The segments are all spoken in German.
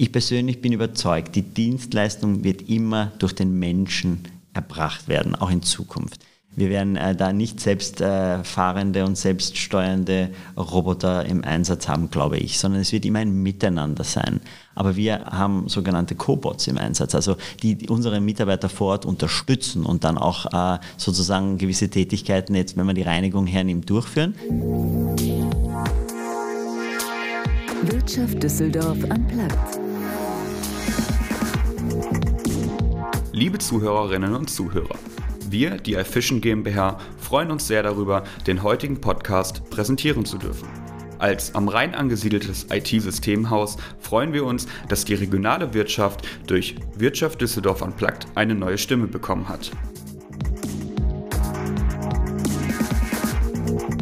Ich persönlich bin überzeugt, die Dienstleistung wird immer durch den Menschen erbracht werden, auch in Zukunft. Wir werden äh, da nicht selbstfahrende äh, und selbststeuernde Roboter im Einsatz haben, glaube ich, sondern es wird immer ein Miteinander sein. Aber wir haben sogenannte Cobots im Einsatz, also die, die unsere Mitarbeiter vor Ort unterstützen und dann auch äh, sozusagen gewisse Tätigkeiten, jetzt wenn man die Reinigung hernimmt, durchführen. Wirtschaft Düsseldorf am Platz. Liebe Zuhörerinnen und Zuhörer, wir, die iFishing GmbH, freuen uns sehr darüber, den heutigen Podcast präsentieren zu dürfen. Als am Rhein angesiedeltes IT-Systemhaus freuen wir uns, dass die regionale Wirtschaft durch Wirtschaft Düsseldorf Unplugged eine neue Stimme bekommen hat.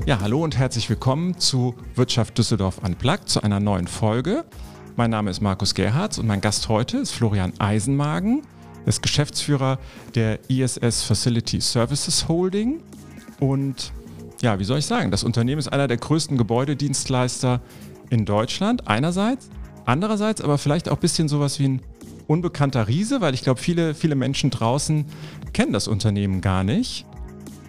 Ja, hallo und herzlich willkommen zu Wirtschaft Düsseldorf Unplugged, zu einer neuen Folge. Mein Name ist Markus Gerhards und mein Gast heute ist Florian Eisenmagen ist Geschäftsführer der ISS Facility Services Holding. Und ja, wie soll ich sagen, das Unternehmen ist einer der größten Gebäudedienstleister in Deutschland, einerseits. Andererseits aber vielleicht auch ein bisschen sowas wie ein unbekannter Riese, weil ich glaube, viele, viele Menschen draußen kennen das Unternehmen gar nicht.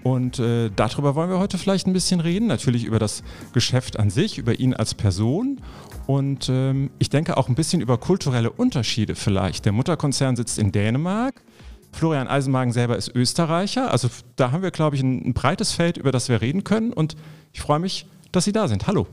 Und äh, darüber wollen wir heute vielleicht ein bisschen reden. Natürlich über das Geschäft an sich, über ihn als Person und ähm, ich denke auch ein bisschen über kulturelle Unterschiede vielleicht. Der Mutterkonzern sitzt in Dänemark. Florian Eisenmagen selber ist Österreicher. Also da haben wir, glaube ich, ein, ein breites Feld, über das wir reden können. Und ich freue mich, dass Sie da sind. Hallo.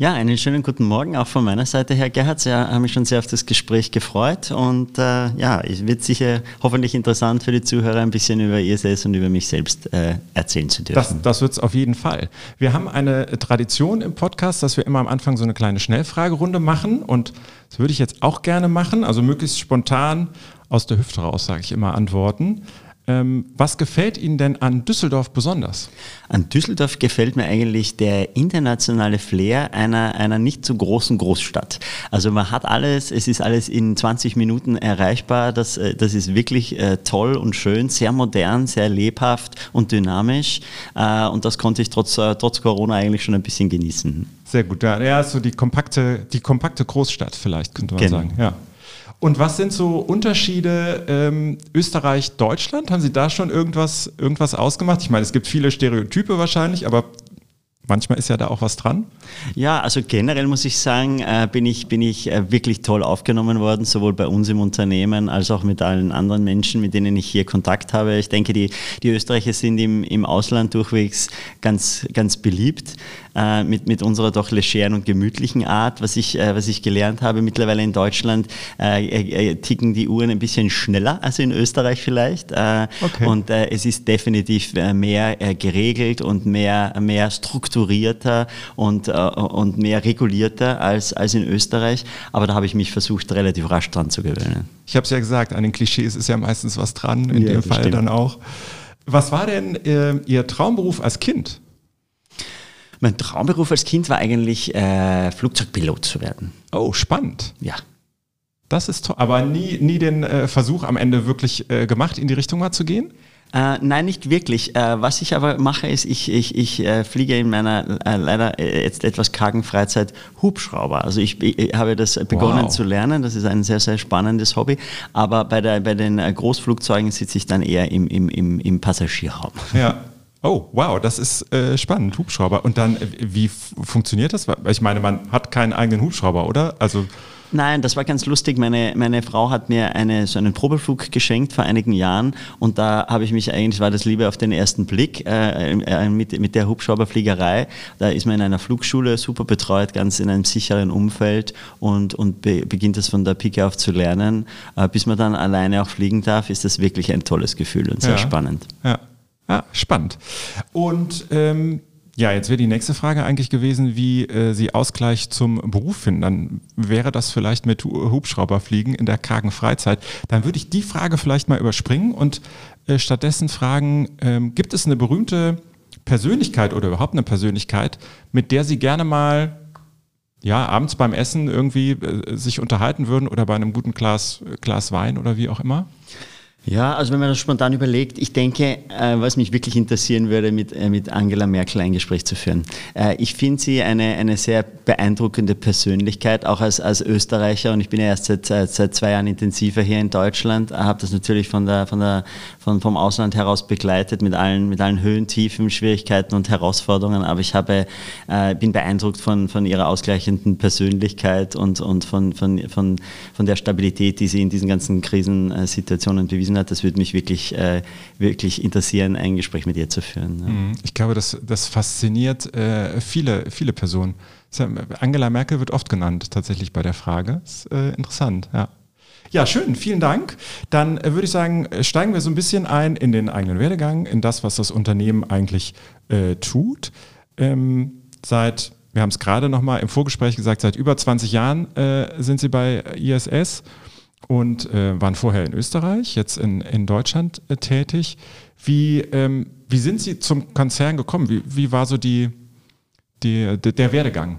Ja, einen schönen guten Morgen auch von meiner Seite, Herr Gerhardt. Ich habe mich schon sehr auf das Gespräch gefreut und äh, ja, es wird sicher hoffentlich interessant für die Zuhörer, ein bisschen über ISS und über mich selbst äh, erzählen zu dürfen. Das, das wird es auf jeden Fall. Wir haben eine Tradition im Podcast, dass wir immer am Anfang so eine kleine Schnellfragerunde machen und das würde ich jetzt auch gerne machen, also möglichst spontan aus der Hüfte raus, sage ich immer, antworten. Ähm, was gefällt Ihnen denn an Düsseldorf besonders? An Düsseldorf gefällt mir eigentlich der internationale Flair einer, einer nicht so großen Großstadt. Also man hat alles, es ist alles in 20 Minuten erreichbar. Das, äh, das ist wirklich äh, toll und schön, sehr modern, sehr lebhaft und dynamisch. Äh, und das konnte ich trotz, trotz Corona eigentlich schon ein bisschen genießen. Sehr gut. Ja, ja so die kompakte, die kompakte Großstadt vielleicht, könnte man genau. sagen. Ja. Und was sind so Unterschiede ähm, Österreich-Deutschland? Haben Sie da schon irgendwas, irgendwas ausgemacht? Ich meine, es gibt viele Stereotype wahrscheinlich, aber manchmal ist ja da auch was dran. Ja, also generell muss ich sagen, äh, bin ich, bin ich äh, wirklich toll aufgenommen worden, sowohl bei uns im Unternehmen als auch mit allen anderen Menschen, mit denen ich hier Kontakt habe. Ich denke, die, die Österreicher sind im, im Ausland durchwegs ganz, ganz beliebt äh, mit, mit unserer doch legeren und gemütlichen Art, was ich, was ich gelernt habe. Mittlerweile in Deutschland ticken die Uhren ein bisschen schneller als in Österreich vielleicht. Okay. Und es ist definitiv mehr geregelt und mehr, mehr strukturierter und, und mehr regulierter als, als in Österreich. Aber da habe ich mich versucht, relativ rasch dran zu gewöhnen. Ich habe es ja gesagt, an den Klischees ist ja meistens was dran, in ja, dem Fall stimmt. dann auch. Was war denn äh, Ihr Traumberuf als Kind? Mein Traumberuf als Kind war eigentlich, äh, Flugzeugpilot zu werden. Oh, spannend. Ja. Das ist toll. Aber nie, nie den äh, Versuch am Ende wirklich äh, gemacht, in die Richtung mal zu gehen? Äh, nein, nicht wirklich. Äh, was ich aber mache, ist, ich, ich, ich äh, fliege in meiner äh, leider äh, jetzt etwas kargen Freizeit Hubschrauber. Also ich, ich habe das begonnen wow. zu lernen. Das ist ein sehr, sehr spannendes Hobby. Aber bei, der, bei den äh, Großflugzeugen sitze ich dann eher im, im, im, im Passagierraum. Ja. Oh, wow, das ist äh, spannend, Hubschrauber. Und dann, wie funktioniert das? Ich meine, man hat keinen eigenen Hubschrauber, oder? Also Nein, das war ganz lustig. Meine, meine Frau hat mir eine, so einen Probeflug geschenkt vor einigen Jahren und da habe ich mich eigentlich, war das Liebe auf den ersten Blick äh, äh, mit, mit der Hubschrauberfliegerei. Da ist man in einer Flugschule super betreut, ganz in einem sicheren Umfeld und, und be, beginnt das von der Pike auf zu lernen. Äh, bis man dann alleine auch fliegen darf, ist das wirklich ein tolles Gefühl und sehr ja. spannend. Ja. Ja, spannend. Und ähm, ja, jetzt wäre die nächste Frage eigentlich gewesen, wie äh, Sie Ausgleich zum Beruf finden. Dann wäre das vielleicht mit Hubschrauberfliegen in der kargen Freizeit. Dann würde ich die Frage vielleicht mal überspringen und äh, stattdessen fragen, ähm, gibt es eine berühmte Persönlichkeit oder überhaupt eine Persönlichkeit, mit der Sie gerne mal ja, abends beim Essen irgendwie äh, sich unterhalten würden oder bei einem guten Glas, Glas Wein oder wie auch immer? Ja, also wenn man das spontan überlegt, ich denke, äh, was mich wirklich interessieren würde, mit, äh, mit Angela Merkel ein Gespräch zu führen. Äh, ich finde sie eine, eine sehr beeindruckende Persönlichkeit, auch als, als Österreicher und ich bin ja erst seit, seit zwei Jahren intensiver hier in Deutschland, habe das natürlich von der, von der, von, vom Ausland heraus begleitet mit allen, mit allen Höhen, Tiefen, Schwierigkeiten und Herausforderungen, aber ich habe, bin beeindruckt von, von ihrer ausgleichenden Persönlichkeit und, und von, von, von, von der Stabilität, die sie in diesen ganzen Krisensituationen bewiesen gelesen hat, das würde mich wirklich, äh, wirklich interessieren, ein Gespräch mit ihr zu führen. Ja. Mhm. Ich glaube, das, das fasziniert äh, viele, viele Personen. Angela Merkel wird oft genannt, tatsächlich bei der Frage. Ist äh, interessant, ja. Ja, schön, vielen Dank. Dann äh, würde ich sagen, steigen wir so ein bisschen ein in den eigenen Werdegang, in das, was das Unternehmen eigentlich äh, tut. Ähm, seit, wir haben es gerade nochmal im Vorgespräch gesagt, seit über 20 Jahren äh, sind Sie bei ISS und äh, waren vorher in Österreich, jetzt in, in Deutschland äh, tätig. Wie, ähm, wie sind Sie zum Konzern gekommen? Wie, wie war so die, die, der Werdegang?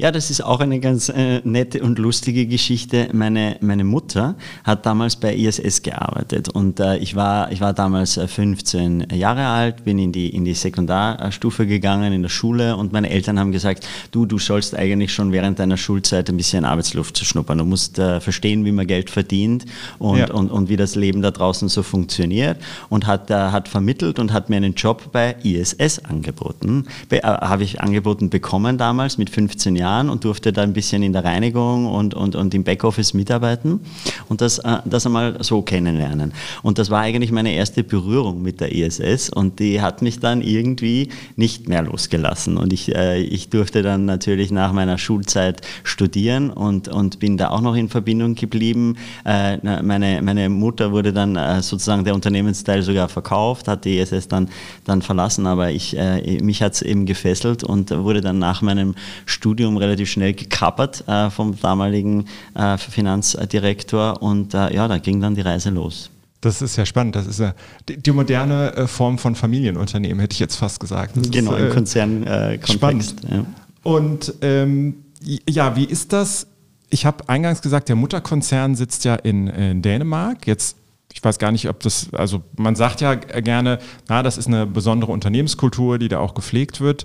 Ja, das ist auch eine ganz äh, nette und lustige Geschichte. Meine, meine Mutter hat damals bei ISS gearbeitet und äh, ich, war, ich war damals 15 äh, Jahre alt, bin in die, in die Sekundarstufe gegangen in der Schule und meine Eltern haben gesagt, du, du sollst eigentlich schon während deiner Schulzeit ein bisschen Arbeitsluft zu schnuppern. Du musst äh, verstehen, wie man Geld verdient und, ja. und, und wie das Leben da draußen so funktioniert und hat, äh, hat vermittelt und hat mir einen Job bei ISS angeboten. Be äh, Habe ich angeboten bekommen damals mit 15 Jahren Jahren und durfte da ein bisschen in der Reinigung und, und, und im Backoffice mitarbeiten und das, äh, das einmal so kennenlernen. Und das war eigentlich meine erste Berührung mit der ISS und die hat mich dann irgendwie nicht mehr losgelassen. Und ich, äh, ich durfte dann natürlich nach meiner Schulzeit studieren und, und bin da auch noch in Verbindung geblieben. Äh, meine, meine Mutter wurde dann sozusagen der Unternehmensteil sogar verkauft, hat die ISS dann, dann verlassen, aber ich, mich hat es eben gefesselt und wurde dann nach meinem Studium relativ schnell gekappert äh, vom damaligen äh, Finanzdirektor und äh, ja, da ging dann die Reise los. Das ist ja spannend. Das ist ja die, moderne äh, Form von Familienunternehmen, hätte ich jetzt fast gesagt. Das genau, ist, im äh, Konzernkontext. Ja. Und ähm, ja, wie ist das? Ich habe eingangs gesagt, der Mutterkonzern sitzt ja in, in Dänemark. Jetzt ich weiß gar nicht, ob das, also man sagt ja gerne, na, das ist eine besondere Unternehmenskultur, die da auch gepflegt wird.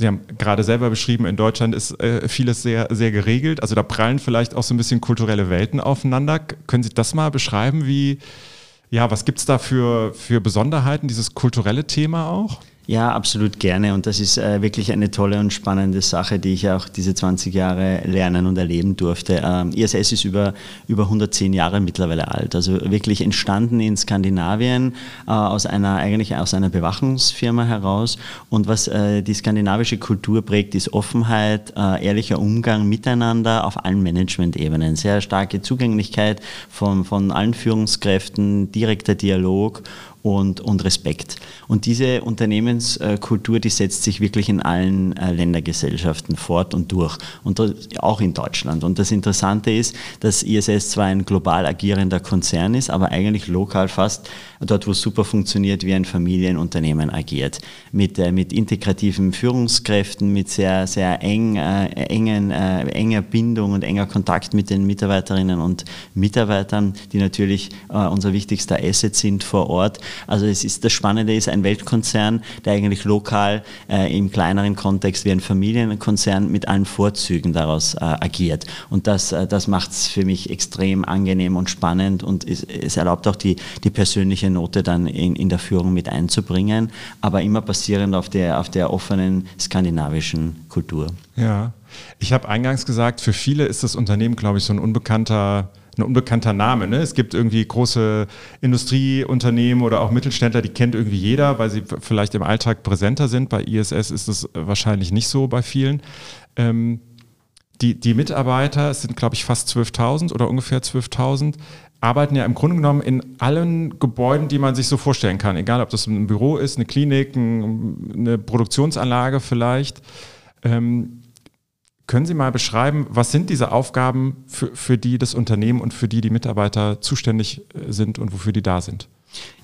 Sie haben gerade selber beschrieben, in Deutschland ist äh, vieles sehr, sehr geregelt. Also da prallen vielleicht auch so ein bisschen kulturelle Welten aufeinander. Können Sie das mal beschreiben, wie, ja, was gibt es da für, für Besonderheiten, dieses kulturelle Thema auch? Ja, absolut gerne. Und das ist äh, wirklich eine tolle und spannende Sache, die ich auch diese 20 Jahre lernen und erleben durfte. Ähm, ISS ist über, über 110 Jahre mittlerweile alt. Also wirklich entstanden in Skandinavien äh, aus einer, eigentlich aus einer Bewachungsfirma heraus. Und was äh, die skandinavische Kultur prägt, ist Offenheit, äh, ehrlicher Umgang miteinander auf allen Management-Ebenen. Sehr starke Zugänglichkeit von, von allen Führungskräften, direkter Dialog und, und Respekt. Und diese Unternehmenskultur, die setzt sich wirklich in allen äh, Ländergesellschaften fort und durch und auch in Deutschland. Und das Interessante ist, dass ISS zwar ein global agierender Konzern ist, aber eigentlich lokal fast dort, wo es super funktioniert, wie ein Familienunternehmen agiert. Mit, äh, mit integrativen Führungskräften, mit sehr, sehr eng, äh, engen, äh, enger Bindung und enger Kontakt mit den Mitarbeiterinnen und Mitarbeitern, die natürlich äh, unser wichtigster Asset sind vor Ort. Also es ist, das Spannende ist ein Weltkonzern, der eigentlich lokal äh, im kleineren Kontext wie ein Familienkonzern mit allen Vorzügen daraus äh, agiert. Und das, das macht es für mich extrem angenehm und spannend und es, es erlaubt auch die, die persönliche persönliche Note dann in, in der Führung mit einzubringen, aber immer basierend auf der, auf der offenen skandinavischen Kultur. Ja, ich habe eingangs gesagt, für viele ist das Unternehmen, glaube ich, so ein unbekannter ein unbekannter Name. Ne? Es gibt irgendwie große Industrieunternehmen oder auch Mittelständler, die kennt irgendwie jeder, weil sie vielleicht im Alltag präsenter sind. Bei ISS ist das wahrscheinlich nicht so bei vielen. Ähm, die, die Mitarbeiter, es sind glaube ich fast 12.000 oder ungefähr 12.000, arbeiten ja im Grunde genommen in allen Gebäuden, die man sich so vorstellen kann. Egal, ob das ein Büro ist, eine Klinik, eine Produktionsanlage vielleicht. Ähm, können Sie mal beschreiben, was sind diese Aufgaben, für, für die das Unternehmen und für die die Mitarbeiter zuständig äh, sind und wofür die da sind?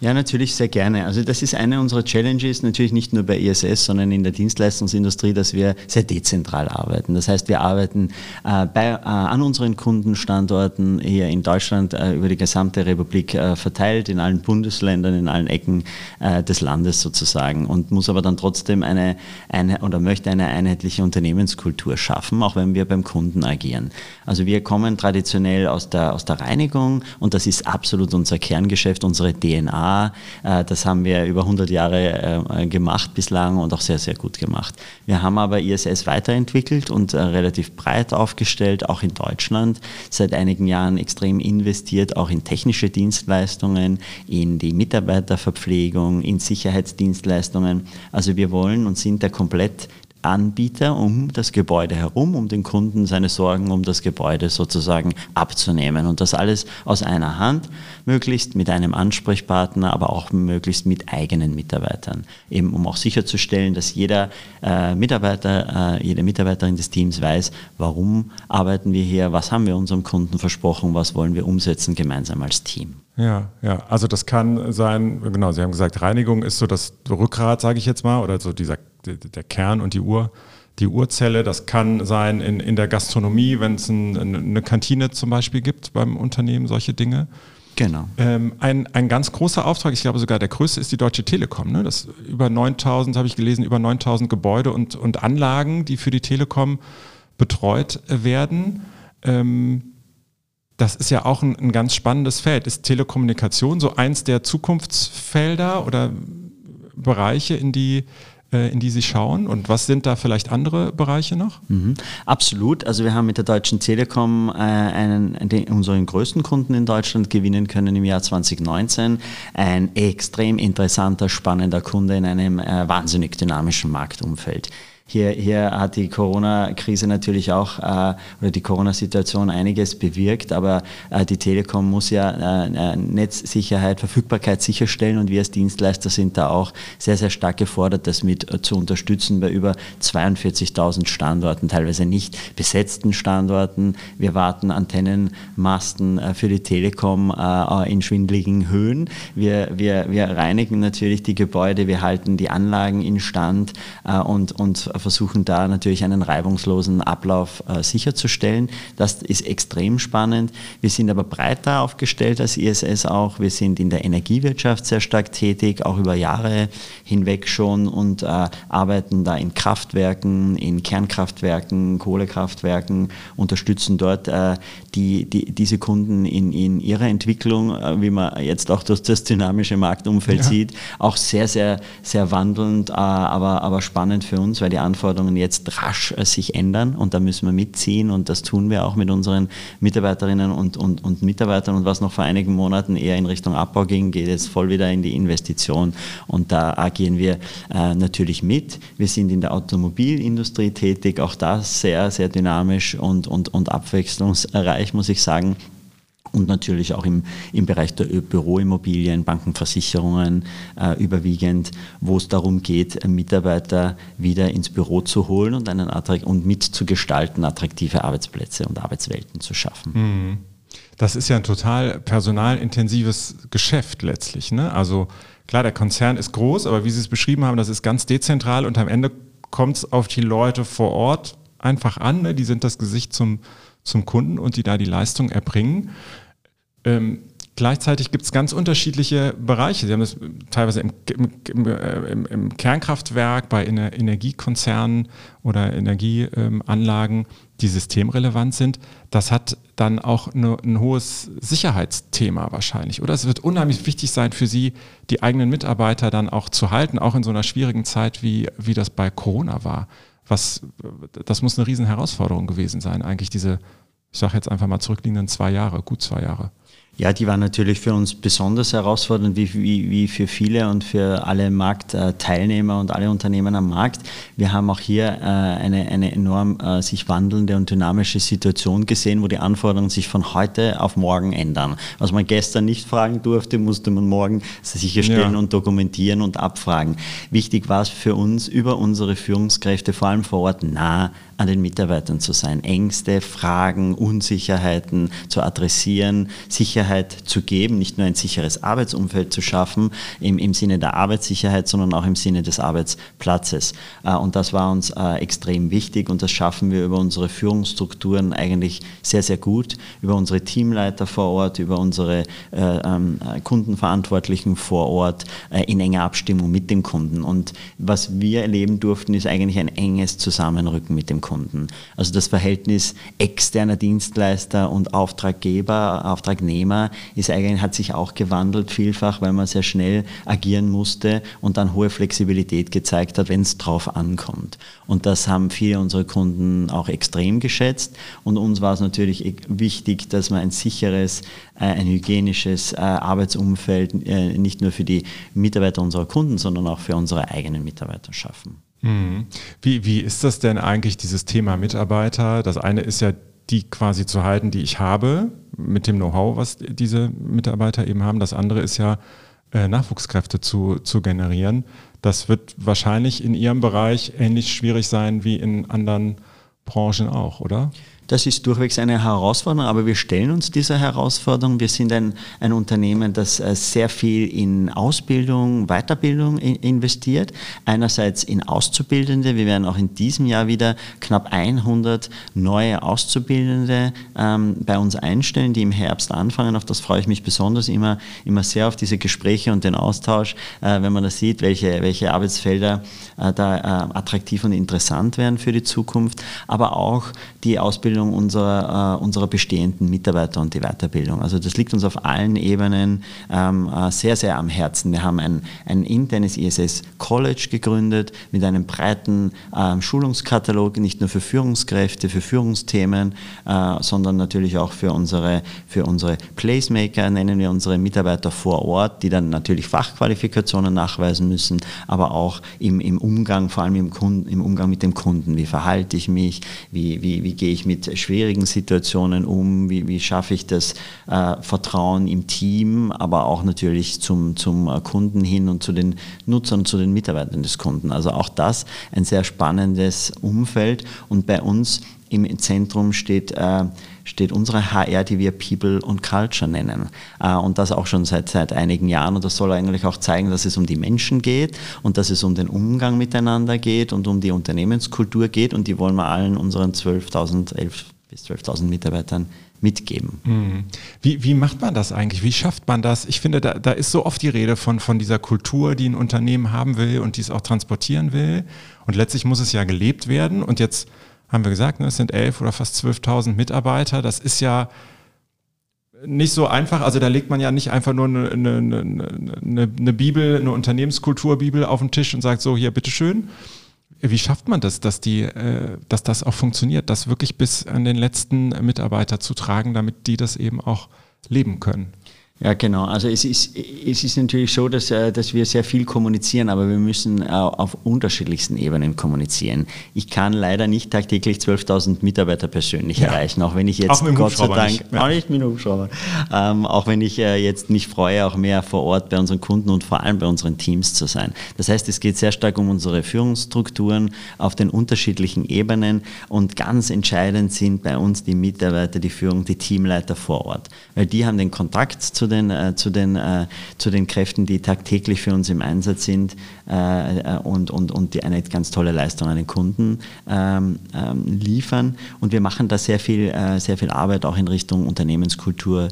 Ja, natürlich sehr gerne. Also das ist eine unserer Challenges, natürlich nicht nur bei ISS, sondern in der Dienstleistungsindustrie, dass wir sehr dezentral arbeiten. Das heißt, wir arbeiten äh, bei, äh, an unseren Kundenstandorten hier in Deutschland äh, über die gesamte Republik äh, verteilt, in allen Bundesländern, in allen Ecken äh, des Landes sozusagen und muss aber dann trotzdem eine, eine oder möchte eine einheitliche Unternehmenskultur schaffen, auch wenn wir beim Kunden agieren. Also wir kommen traditionell aus der, aus der Reinigung und das ist absolut unser Kerngeschäft, unsere DNA äh, das haben wir über 100 Jahre äh, gemacht bislang und auch sehr, sehr gut gemacht. Wir haben aber ISS weiterentwickelt und äh, relativ breit aufgestellt, auch in Deutschland. Seit einigen Jahren extrem investiert, auch in technische Dienstleistungen, in die Mitarbeiterverpflegung, in Sicherheitsdienstleistungen. Also wir wollen und sind der komplett Anbieter um das Gebäude herum, um den Kunden seine Sorgen um das Gebäude sozusagen abzunehmen. Und das alles aus einer Hand, möglichst mit einem Ansprechpartner, aber auch möglichst mit eigenen Mitarbeitern. Eben um auch sicherzustellen, dass jeder äh, Mitarbeiter, äh, jede Mitarbeiterin des Teams weiß, warum arbeiten wir hier, was haben wir unserem Kunden versprochen, was wollen wir umsetzen gemeinsam als Team. Ja, ja, also das kann sein, genau, Sie haben gesagt, Reinigung ist so das Rückgrat, sage ich jetzt mal, oder so dieser der Kern und die Uhr, die Urzelle. Das kann sein in, in der Gastronomie, wenn es ein, eine Kantine zum Beispiel gibt beim Unternehmen, solche Dinge. Genau. Ähm, ein, ein ganz großer Auftrag, ich glaube sogar der größte, ist die Deutsche Telekom. Ne? Das über 9000, habe ich gelesen, über 9000 Gebäude und, und Anlagen, die für die Telekom betreut werden. Ähm, das ist ja auch ein, ein ganz spannendes Feld. Ist Telekommunikation so eins der Zukunftsfelder oder Bereiche, in die äh, in die Sie schauen? Und was sind da vielleicht andere Bereiche noch? Mhm, absolut. Also wir haben mit der Deutschen Telekom äh, einen, den, unseren größten Kunden in Deutschland gewinnen können im Jahr 2019. Ein extrem interessanter, spannender Kunde in einem äh, wahnsinnig dynamischen Marktumfeld. Hier, hier hat die Corona-Krise natürlich auch äh, oder die Corona-Situation einiges bewirkt, aber äh, die Telekom muss ja äh, Netzsicherheit, Verfügbarkeit sicherstellen und wir als Dienstleister sind da auch sehr, sehr stark gefordert, das mit äh, zu unterstützen bei über 42.000 Standorten, teilweise nicht besetzten Standorten. Wir warten Antennenmasten äh, für die Telekom äh, in schwindeligen Höhen. Wir, wir, wir reinigen natürlich die Gebäude, wir halten die Anlagen instand und, und versuchen da natürlich einen reibungslosen Ablauf äh, sicherzustellen. Das ist extrem spannend. Wir sind aber breiter aufgestellt als ISS auch. Wir sind in der Energiewirtschaft sehr stark tätig, auch über Jahre hinweg schon und äh, arbeiten da in Kraftwerken, in Kernkraftwerken, Kohlekraftwerken, unterstützen dort äh, die, die, diese Kunden in, in ihrer Entwicklung, wie man jetzt auch durch das dynamische Marktumfeld ja. sieht, auch sehr, sehr, sehr wandelnd, aber, aber spannend für uns, weil die Anforderungen jetzt rasch äh, sich ändern. Und da müssen wir mitziehen. Und das tun wir auch mit unseren Mitarbeiterinnen und, und, und Mitarbeitern. Und was noch vor einigen Monaten eher in Richtung Abbau ging, geht jetzt voll wieder in die Investition. Und da agieren wir äh, natürlich mit. Wir sind in der Automobilindustrie tätig, auch das sehr, sehr dynamisch und, und, und abwechslungsreich, muss ich sagen und natürlich auch im, im Bereich der Büroimmobilien, Bankenversicherungen äh, überwiegend, wo es darum geht, Mitarbeiter wieder ins Büro zu holen und, einen und mitzugestalten, attraktive Arbeitsplätze und Arbeitswelten zu schaffen. Mhm. Das ist ja ein total personalintensives Geschäft letztlich. Ne? Also klar, der Konzern ist groß, aber wie Sie es beschrieben haben, das ist ganz dezentral und am Ende kommt es auf die Leute vor Ort einfach an. Ne? Die sind das Gesicht zum, zum Kunden und die da die Leistung erbringen. Ähm, gleichzeitig gibt es ganz unterschiedliche Bereiche. Sie haben das teilweise im, im, im, im Kernkraftwerk, bei Ener Energiekonzernen oder Energieanlagen, die systemrelevant sind. Das hat dann auch eine, ein hohes Sicherheitsthema wahrscheinlich. Oder es wird unheimlich wichtig sein für Sie, die eigenen Mitarbeiter dann auch zu halten, auch in so einer schwierigen Zeit, wie, wie das bei Corona war. Was, das muss eine riesen Herausforderung gewesen sein, eigentlich diese, ich sage jetzt einfach mal zurückliegenden zwei Jahre, gut zwei Jahre. Ja, die war natürlich für uns besonders herausfordernd, wie, wie, wie für viele und für alle Marktteilnehmer und alle Unternehmen am Markt. Wir haben auch hier äh, eine, eine enorm äh, sich wandelnde und dynamische Situation gesehen, wo die Anforderungen sich von heute auf morgen ändern. Was man gestern nicht fragen durfte, musste man morgen sicherstellen ja. und dokumentieren und abfragen. Wichtig war es für uns, über unsere Führungskräfte, vor allem vor Ort, nah an den Mitarbeitern zu sein, Ängste, Fragen, Unsicherheiten zu adressieren, sich Sicherheit zu geben, nicht nur ein sicheres Arbeitsumfeld zu schaffen im, im Sinne der Arbeitssicherheit, sondern auch im Sinne des Arbeitsplatzes. Äh, und das war uns äh, extrem wichtig und das schaffen wir über unsere Führungsstrukturen eigentlich sehr, sehr gut, über unsere Teamleiter vor Ort, über unsere äh, ähm, Kundenverantwortlichen vor Ort in enger Abstimmung mit dem Kunden. Und was wir erleben durften, ist eigentlich ein enges Zusammenrücken mit dem Kunden. Also das Verhältnis externer Dienstleister und Auftraggeber, Auftragnehmer ist eigentlich, hat sich auch gewandelt vielfach, weil man sehr schnell agieren musste und dann hohe Flexibilität gezeigt hat, wenn es drauf ankommt. Und das haben viele unserer Kunden auch extrem geschätzt. Und uns war es natürlich wichtig, dass man ein sicheres, äh, ein hygienisches äh, Arbeitsumfeld äh, nicht nur für die Mitarbeiter unserer Kunden, sondern auch für unsere eigenen Mitarbeiter schaffen. Mhm. Wie, wie ist das denn eigentlich, dieses Thema Mitarbeiter? Das eine ist ja die quasi zu halten, die ich habe, mit dem Know-how, was diese Mitarbeiter eben haben. Das andere ist ja, Nachwuchskräfte zu, zu generieren. Das wird wahrscheinlich in Ihrem Bereich ähnlich schwierig sein wie in anderen Branchen auch, oder? Das ist durchwegs eine Herausforderung, aber wir stellen uns dieser Herausforderung. Wir sind ein, ein Unternehmen, das äh, sehr viel in Ausbildung, Weiterbildung investiert. Einerseits in Auszubildende. Wir werden auch in diesem Jahr wieder knapp 100 neue Auszubildende ähm, bei uns einstellen, die im Herbst anfangen. Auf das freue ich mich besonders immer, immer sehr auf diese Gespräche und den Austausch, äh, wenn man da sieht, welche, welche Arbeitsfelder äh, da äh, attraktiv und interessant werden für die Zukunft. Aber auch die Ausbildung Ausbildung unserer, äh, unserer bestehenden Mitarbeiter und die Weiterbildung. Also das liegt uns auf allen Ebenen ähm, äh, sehr, sehr am Herzen. Wir haben ein, ein internes ISS College gegründet mit einem breiten ähm, Schulungskatalog, nicht nur für Führungskräfte, für Führungsthemen, äh, sondern natürlich auch für unsere, für unsere Placemaker, nennen wir unsere Mitarbeiter vor Ort, die dann natürlich Fachqualifikationen nachweisen müssen, aber auch im, im Umgang, vor allem im, Kunden, im Umgang mit dem Kunden. Wie verhalte ich mich? Wie, wie, wie gehe ich mit schwierigen Situationen um? Wie, wie schaffe ich das äh, Vertrauen im Team, aber auch natürlich zum, zum äh, Kunden hin und zu den Nutzern, zu den Mitarbeitern des Kunden? Also auch das ein sehr spannendes Umfeld und bei uns im Zentrum steht, äh, steht unsere HR, die wir People und Culture nennen. Äh, und das auch schon seit, seit einigen Jahren. Und das soll eigentlich auch zeigen, dass es um die Menschen geht und dass es um den Umgang miteinander geht und um die Unternehmenskultur geht. Und die wollen wir allen unseren 12.000, 11 bis 12.000 Mitarbeitern mitgeben. Mhm. Wie, wie macht man das eigentlich? Wie schafft man das? Ich finde, da, da ist so oft die Rede von, von dieser Kultur, die ein Unternehmen haben will und die es auch transportieren will. Und letztlich muss es ja gelebt werden. Und jetzt haben wir gesagt, ne, es sind elf oder fast 12.000 Mitarbeiter. Das ist ja nicht so einfach. Also da legt man ja nicht einfach nur eine, eine, eine, eine Bibel, eine Unternehmenskulturbibel auf den Tisch und sagt so, hier, bitteschön. Wie schafft man das, dass, die, äh, dass das auch funktioniert, das wirklich bis an den letzten Mitarbeiter zu tragen, damit die das eben auch leben können? Ja, genau. Also es ist, es ist natürlich so, dass, äh, dass wir sehr viel kommunizieren, aber wir müssen auf unterschiedlichsten Ebenen kommunizieren. Ich kann leider nicht tagtäglich 12.000 Mitarbeiter persönlich ja. erreichen, auch wenn ich jetzt, Gott sei Dank, nicht. Ja. auch nicht mit Hubschrauber, ähm, auch wenn ich äh, jetzt mich freue, auch mehr vor Ort bei unseren Kunden und vor allem bei unseren Teams zu sein. Das heißt, es geht sehr stark um unsere Führungsstrukturen auf den unterschiedlichen Ebenen und ganz entscheidend sind bei uns die Mitarbeiter, die Führung, die Teamleiter vor Ort, weil die haben den Kontakt zu zu den, äh, zu den, äh, zu den Kräften, die tagtäglich für uns im Einsatz sind äh, äh und, und, und die eine ganz tolle Leistung an den Kunden ähm, ähm, liefern. Und wir machen da sehr viel, äh, sehr viel Arbeit auch in Richtung Unternehmenskultur,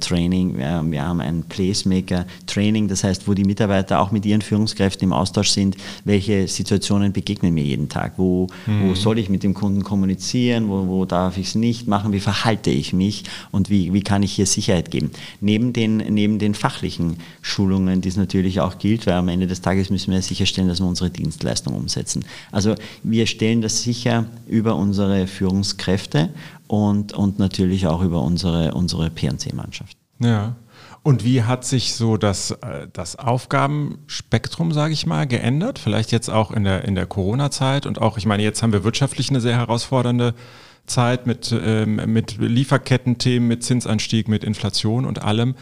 Training. Wir, haben ein Placemaker Training, das heißt, wo die Mitarbeiter auch mit ihren Führungskräften im Austausch sind, welche Situationen begegnen mir jeden Tag, wo, mhm. wo soll ich mit dem Kunden kommunizieren, wo, wo darf ich es nicht machen, wie verhalte ich mich und wie, wie kann ich hier Sicherheit geben. Neben neben den, neben den fachlichen Schulungen, die es natürlich auch gilt, weil am Ende des Tages müssen wir sicherstellen, dass wir unsere Dienstleistung umsetzen. Also wir stellen das sicher über unsere Führungskräfte und, und natürlich auch über unsere, unsere PNC-Mannschaft. Ja. Und wie hat sich so das, äh, das Aufgabenspektrum, sage ich mal, geändert? Vielleicht jetzt auch in der, in der Corona-Zeit und auch, ich meine, jetzt haben wir wirtschaftlich eine sehr herausfordernde Zeit mit, ähm, mit Lieferkettenthemen, mit Zinsanstieg, mit Inflation und allem.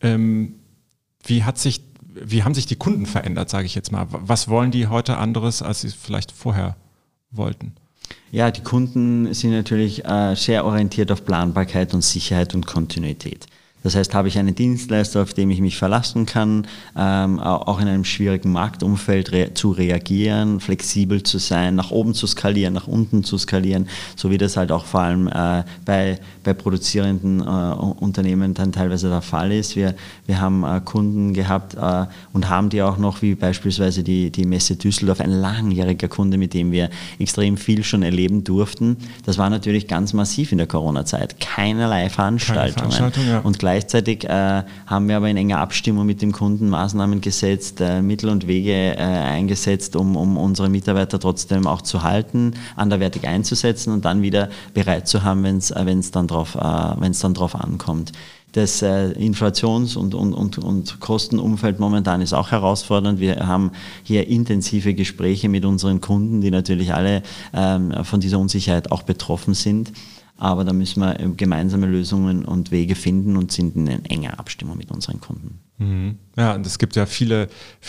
Ähm, wie hat sich, wie haben sich die Kunden verändert, sage ich jetzt mal? Was wollen die heute anderes, als sie vielleicht vorher wollten? Ja, die Kunden sind natürlich äh, sehr orientiert auf Planbarkeit und Sicherheit und Kontinuität. Das heißt, habe ich einen Dienstleister, auf den ich mich verlassen kann, ähm, auch in einem schwierigen Marktumfeld re zu reagieren, flexibel zu sein, nach oben zu skalieren, nach unten zu skalieren, so wie das halt auch vor allem äh, bei, bei produzierenden äh, Unternehmen dann teilweise der Fall ist. Wir, wir haben äh, Kunden gehabt äh, und haben die auch noch, wie beispielsweise die, die Messe Düsseldorf, ein langjähriger Kunde, mit dem wir extrem viel schon erleben durften. Das war natürlich ganz massiv in der Corona-Zeit. Keinerlei Veranstaltungen. Keine Veranstaltung, ja. Und Gleichzeitig äh, haben wir aber in enger Abstimmung mit dem Kunden Maßnahmen gesetzt, äh, Mittel und Wege äh, eingesetzt, um, um unsere Mitarbeiter trotzdem auch zu halten, anderwertig einzusetzen und dann wieder bereit zu haben, wenn es äh, dann drauf, äh, dann drauf ankommt. Das äh, Inflations- und, und, und, und Kostenumfeld momentan ist auch herausfordernd. Wir haben hier intensive Gespräche mit unseren Kunden, die natürlich alle ähm, von dieser Unsicherheit auch betroffen sind. Aber da müssen wir äh, gemeinsame Lösungen und Wege finden und sind in enger Abstimmung mit unseren Kunden. Mhm. Ja, und es gibt ja viele,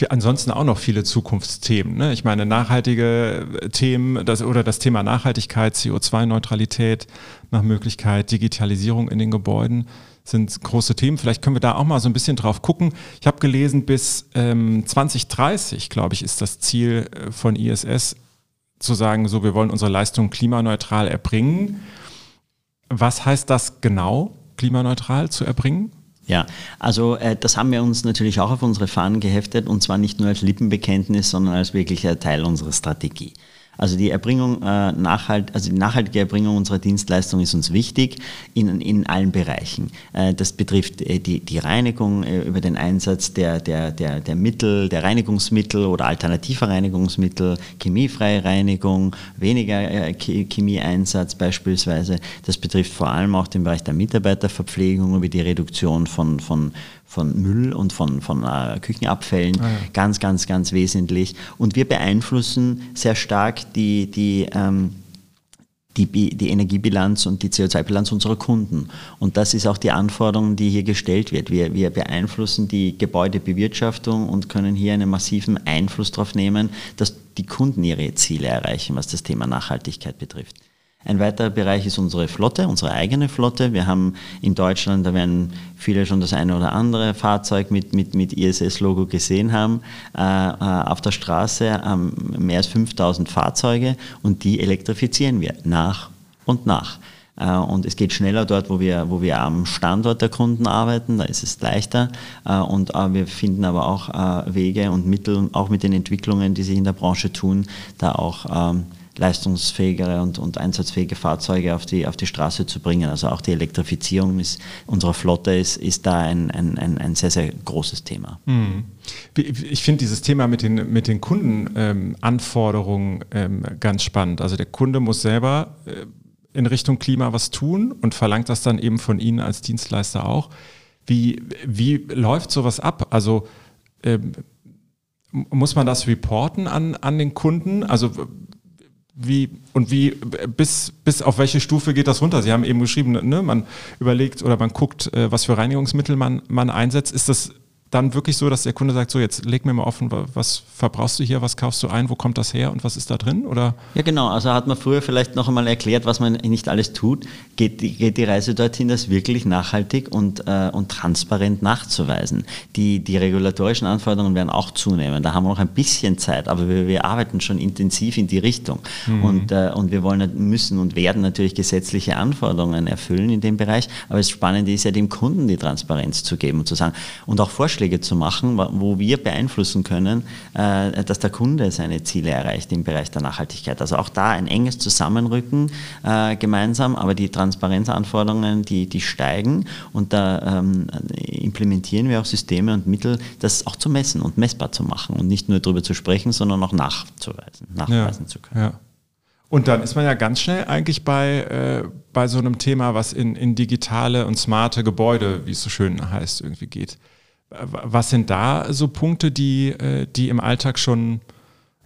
ansonsten auch noch viele Zukunftsthemen. Ne? Ich meine, nachhaltige äh, Themen das, oder das Thema Nachhaltigkeit, CO2-Neutralität, nach Möglichkeit Digitalisierung in den Gebäuden sind große Themen. Vielleicht können wir da auch mal so ein bisschen drauf gucken. Ich habe gelesen, bis ähm, 2030, glaube ich, ist das Ziel äh, von ISS zu sagen, so wir wollen unsere Leistung klimaneutral erbringen. Was heißt das genau, klimaneutral zu erbringen? Ja, also äh, das haben wir uns natürlich auch auf unsere Fahnen geheftet und zwar nicht nur als Lippenbekenntnis, sondern als wirklicher Teil unserer Strategie. Also die Erbringung, äh, nachhalt, also die nachhaltige Erbringung unserer Dienstleistung ist uns wichtig in, in allen Bereichen. Äh, das betrifft äh, die, die Reinigung äh, über den Einsatz der, der, der, der Mittel, der Reinigungsmittel oder alternativer Reinigungsmittel, chemiefreie Reinigung, weniger äh, Chemieeinsatz beispielsweise. Das betrifft vor allem auch den Bereich der Mitarbeiterverpflegung über die Reduktion von, von von Müll und von, von äh, Küchenabfällen ah, ja. ganz, ganz, ganz wesentlich. Und wir beeinflussen sehr stark die, die, ähm, die, die Energiebilanz und die CO2-Bilanz unserer Kunden. Und das ist auch die Anforderung, die hier gestellt wird. Wir, wir beeinflussen die Gebäudebewirtschaftung und können hier einen massiven Einfluss darauf nehmen, dass die Kunden ihre Ziele erreichen, was das Thema Nachhaltigkeit betrifft. Ein weiterer Bereich ist unsere Flotte, unsere eigene Flotte. Wir haben in Deutschland, da werden viele schon das eine oder andere Fahrzeug mit, mit, mit ISS-Logo gesehen haben, äh, äh, auf der Straße ähm, mehr als 5000 Fahrzeuge und die elektrifizieren wir nach und nach. Äh, und es geht schneller dort, wo wir, wo wir am Standort der Kunden arbeiten, da ist es leichter. Äh, und wir finden aber auch Wege und Mittel, auch mit den Entwicklungen, die sich in der Branche tun, da auch ähm, leistungsfähigere und, und einsatzfähige Fahrzeuge auf die, auf die Straße zu bringen. Also auch die Elektrifizierung ist, unserer Flotte ist, ist da ein, ein, ein, ein sehr, sehr großes Thema. Mhm. Ich finde dieses Thema mit den, mit den Kundenanforderungen ähm, ähm, ganz spannend. Also der Kunde muss selber äh, in Richtung Klima was tun und verlangt das dann eben von Ihnen als Dienstleister auch. Wie, wie läuft sowas ab? Also ähm, muss man das reporten an, an den Kunden? Also wie und wie bis, bis auf welche Stufe geht das runter? Sie haben eben geschrieben, ne, man überlegt oder man guckt, äh, was für Reinigungsmittel man, man einsetzt. Ist das dann wirklich so, dass der Kunde sagt, so jetzt leg mir mal offen, was verbrauchst du hier, was kaufst du ein, wo kommt das her und was ist da drin? Oder? Ja genau, also hat man früher vielleicht noch einmal erklärt, was man nicht alles tut, geht die, geht die Reise dorthin, das wirklich nachhaltig und, äh, und transparent nachzuweisen. Die, die regulatorischen Anforderungen werden auch zunehmen, da haben wir noch ein bisschen Zeit, aber wir, wir arbeiten schon intensiv in die Richtung mhm. und, äh, und wir wollen, müssen und werden natürlich gesetzliche Anforderungen erfüllen in dem Bereich, aber das Spannende ist ja dem Kunden die Transparenz zu geben und zu sagen und auch Vorschläge Vorschläge zu machen, wo wir beeinflussen können, äh, dass der Kunde seine Ziele erreicht im Bereich der Nachhaltigkeit. Also auch da ein enges Zusammenrücken äh, gemeinsam, aber die Transparenzanforderungen, die, die steigen und da ähm, implementieren wir auch Systeme und Mittel, das auch zu messen und messbar zu machen und nicht nur darüber zu sprechen, sondern auch nachzuweisen, nachweisen ja, zu können. Ja. Und dann ist man ja ganz schnell eigentlich bei, äh, bei so einem Thema, was in, in digitale und smarte Gebäude, wie es so schön heißt, irgendwie geht. Was sind da so Punkte, die, äh, die im Alltag schon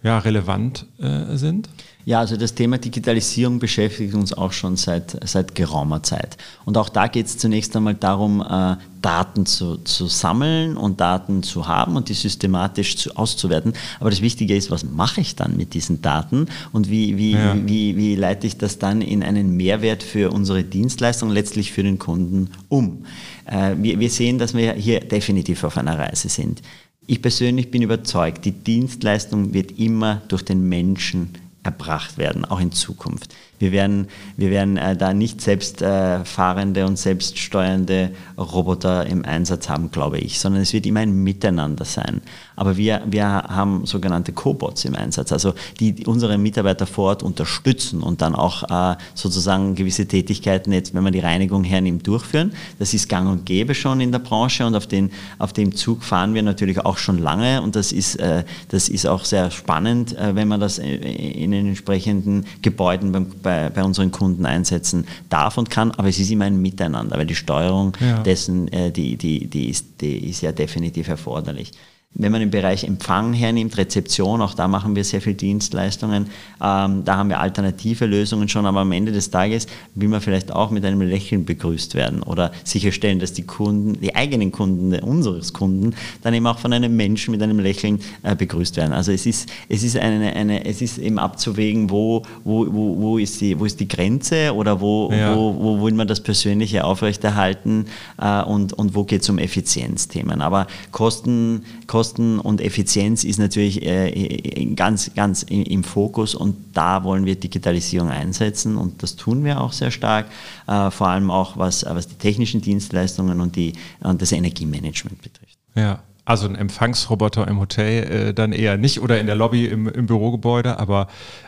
ja, relevant äh, sind? Ja, also das Thema Digitalisierung beschäftigt uns auch schon seit, seit geraumer Zeit. Und auch da geht es zunächst einmal darum, äh, Daten zu, zu sammeln und Daten zu haben und die systematisch zu, auszuwerten. Aber das Wichtige ist, was mache ich dann mit diesen Daten und wie, wie, ja. wie, wie leite ich das dann in einen Mehrwert für unsere Dienstleistung, letztlich für den Kunden um? Äh, wir, wir sehen, dass wir hier definitiv auf einer Reise sind. Ich persönlich bin überzeugt, die Dienstleistung wird immer durch den Menschen erbracht werden, auch in Zukunft. Wir werden, wir werden äh, da nicht selbstfahrende äh, und selbststeuernde Roboter im Einsatz haben, glaube ich, sondern es wird immer ein Miteinander sein. Aber wir, wir haben sogenannte Cobots im Einsatz, also die, die unsere Mitarbeiter vor Ort unterstützen und dann auch äh, sozusagen gewisse Tätigkeiten, jetzt wenn man die Reinigung hernimmt, durchführen. Das ist gang und gäbe schon in der Branche und auf, den, auf dem Zug fahren wir natürlich auch schon lange und das ist, äh, das ist auch sehr spannend, äh, wenn man das in den entsprechenden Gebäuden beim bei, bei unseren Kunden einsetzen darf und kann, aber es ist immer ein Miteinander, weil die Steuerung ja. dessen, äh, die, die, die, ist, die ist ja definitiv erforderlich. Wenn man den Bereich Empfang hernimmt, Rezeption, auch da machen wir sehr viele Dienstleistungen. Ähm, da haben wir alternative Lösungen schon, aber am Ende des Tages will man vielleicht auch mit einem Lächeln begrüßt werden oder sicherstellen, dass die Kunden, die eigenen Kunden unseres Kunden, dann eben auch von einem Menschen mit einem Lächeln äh, begrüßt werden. Also es ist, es ist, eine, eine, es ist eben abzuwägen, wo, wo, wo, wo, ist, die, wo ist die Grenze oder wo, ja. wo, wo will man das Persönliche aufrechterhalten äh, und, und wo geht es um Effizienzthemen. Aber Kosten, Kosten Kosten und Effizienz ist natürlich äh, ganz, ganz im Fokus und da wollen wir Digitalisierung einsetzen und das tun wir auch sehr stark, äh, vor allem auch was, was die technischen Dienstleistungen und, die, und das Energiemanagement betrifft. Ja. Also ein Empfangsroboter im Hotel äh, dann eher nicht oder in der Lobby im, im Bürogebäude, aber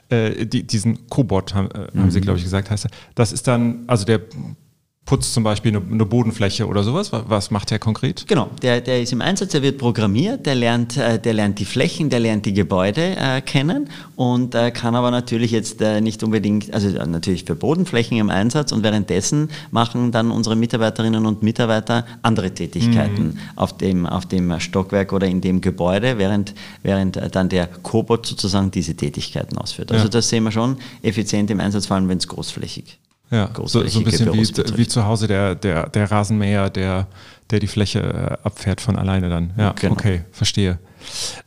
äh, die, diesen Cobot haben, äh, haben mhm. Sie, glaube ich, gesagt, heißt er. Das ist dann, also der putzt zum Beispiel eine, eine, Bodenfläche oder sowas? Was macht der konkret? Genau, der, der ist im Einsatz, der wird programmiert, der lernt, äh, der lernt die Flächen, der lernt die Gebäude äh, kennen und äh, kann aber natürlich jetzt äh, nicht unbedingt, also äh, natürlich für Bodenflächen im Einsatz und währenddessen machen dann unsere Mitarbeiterinnen und Mitarbeiter andere Tätigkeiten mhm. auf, dem, auf dem Stockwerk oder in dem Gebäude, während, während äh, dann der Cobot sozusagen diese Tätigkeiten ausführt. Also ja. das sehen wir schon effizient im Einsatz, vor allem wenn es großflächig ist. Ja, so, so ein bisschen wie, wie zu Hause der, der, der Rasenmäher, der, der die Fläche äh, abfährt von alleine dann. Ja, genau. okay, verstehe.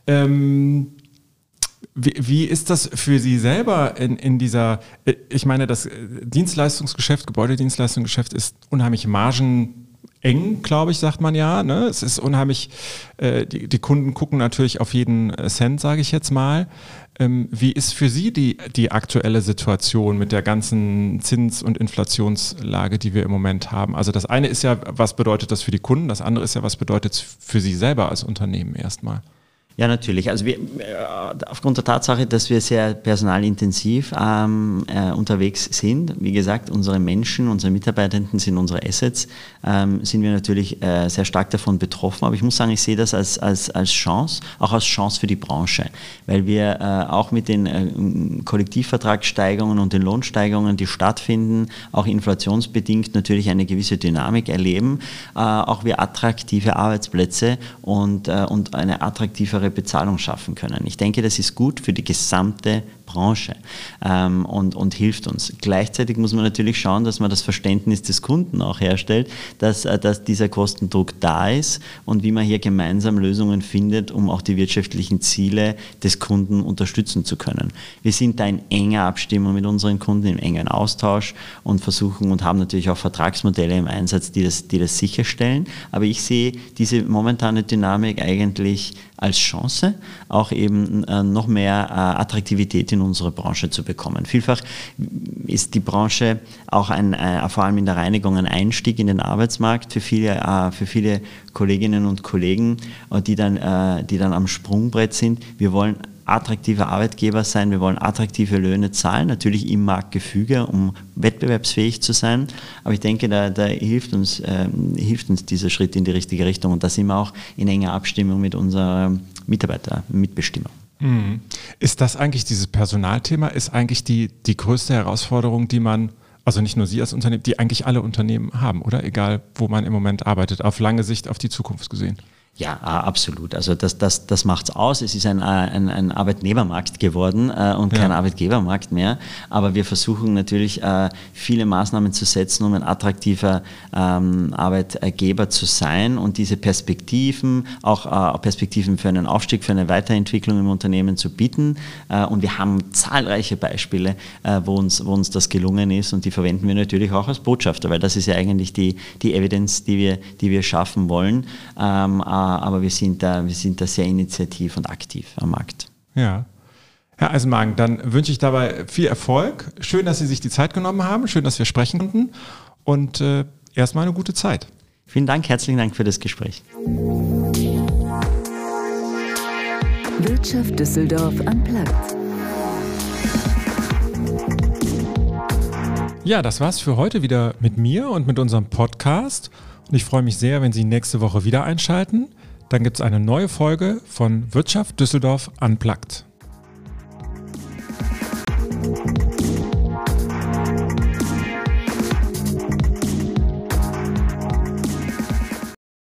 Ähm, wie, wie ist das für Sie selber in, in dieser, äh, ich meine, das Dienstleistungsgeschäft, Gebäudedienstleistungsgeschäft ist unheimlich margeneng, glaube ich, sagt man ja. Ne? Es ist unheimlich, äh, die, die Kunden gucken natürlich auf jeden Cent, sage ich jetzt mal. Ähm, wie ist für Sie die, die aktuelle Situation mit der ganzen Zins- und Inflationslage, die wir im Moment haben? Also das eine ist ja, was bedeutet das für die Kunden? Das andere ist ja, was bedeutet es für Sie selber als Unternehmen erstmal? Ja, natürlich. Also wir, äh, aufgrund der Tatsache, dass wir sehr personalintensiv ähm, äh, unterwegs sind, wie gesagt, unsere Menschen, unsere Mitarbeitenden sind unsere Assets, ähm, sind wir natürlich äh, sehr stark davon betroffen. Aber ich muss sagen, ich sehe das als, als, als Chance, auch als Chance für die Branche, weil wir äh, auch mit den äh, Kollektivvertragssteigerungen und den Lohnsteigerungen, die stattfinden, auch inflationsbedingt natürlich eine gewisse Dynamik erleben, äh, auch wir attraktive Arbeitsplätze und, und eine attraktive faire Bezahlung schaffen können. Ich denke, das ist gut für die gesamte Branche ähm, und, und hilft uns. Gleichzeitig muss man natürlich schauen, dass man das Verständnis des Kunden auch herstellt, dass, äh, dass dieser Kostendruck da ist und wie man hier gemeinsam Lösungen findet, um auch die wirtschaftlichen Ziele des Kunden unterstützen zu können. Wir sind da in enger Abstimmung mit unseren Kunden, im engen Austausch und versuchen und haben natürlich auch Vertragsmodelle im Einsatz, die das, die das sicherstellen. Aber ich sehe diese momentane Dynamik eigentlich als Chance, auch eben äh, noch mehr äh, Attraktivität in unsere Branche zu bekommen. Vielfach ist die Branche auch ein, äh, vor allem in der Reinigung ein Einstieg in den Arbeitsmarkt für viele, äh, für viele Kolleginnen und Kollegen, äh, die dann, äh, die dann am Sprungbrett sind. Wir wollen attraktive Arbeitgeber sein, wir wollen attraktive Löhne zahlen, natürlich im Marktgefüge, um wettbewerbsfähig zu sein. Aber ich denke, da, da hilft, uns, äh, hilft uns dieser Schritt in die richtige Richtung und da sind wir auch in enger Abstimmung mit unserer Mitarbeitermitbestimmung. Mhm. Ist das eigentlich dieses Personalthema, ist eigentlich die, die größte Herausforderung, die man, also nicht nur Sie als Unternehmen, die eigentlich alle Unternehmen haben, oder? Egal, wo man im Moment arbeitet, auf lange Sicht, auf die Zukunft gesehen. Ja, absolut. Also das, das, das macht es aus. Es ist ein, ein, ein Arbeitnehmermarkt geworden äh, und kein ja. Arbeitgebermarkt mehr. Aber wir versuchen natürlich äh, viele Maßnahmen zu setzen, um ein attraktiver ähm, Arbeitgeber zu sein und diese Perspektiven, auch äh, Perspektiven für einen Aufstieg, für eine Weiterentwicklung im Unternehmen zu bieten. Äh, und wir haben zahlreiche Beispiele, äh, wo, uns, wo uns das gelungen ist und die verwenden wir natürlich auch als Botschafter, weil das ist ja eigentlich die, die Evidenz, die wir, die wir schaffen wollen. Ähm, aber wir sind, da, wir sind da sehr initiativ und aktiv am Markt. Ja. Herr Eisenmagen, dann wünsche ich dabei viel Erfolg. Schön, dass Sie sich die Zeit genommen haben. Schön, dass wir sprechen konnten. Und äh, erstmal eine gute Zeit. Vielen Dank, herzlichen Dank für das Gespräch. Wirtschaft Düsseldorf am Platz. Ja, das war's für heute wieder mit mir und mit unserem Podcast. Ich freue mich sehr, wenn Sie nächste Woche wieder einschalten. Dann gibt es eine neue Folge von Wirtschaft Düsseldorf Unplugged.